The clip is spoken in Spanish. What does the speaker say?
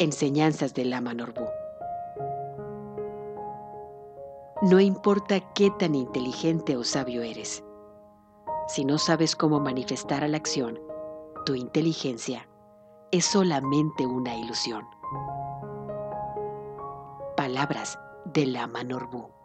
Enseñanzas del Lama Norbu. No importa qué tan inteligente o sabio eres, si no sabes cómo manifestar a la acción, tu inteligencia es solamente una ilusión. Palabras del Lama Norbu.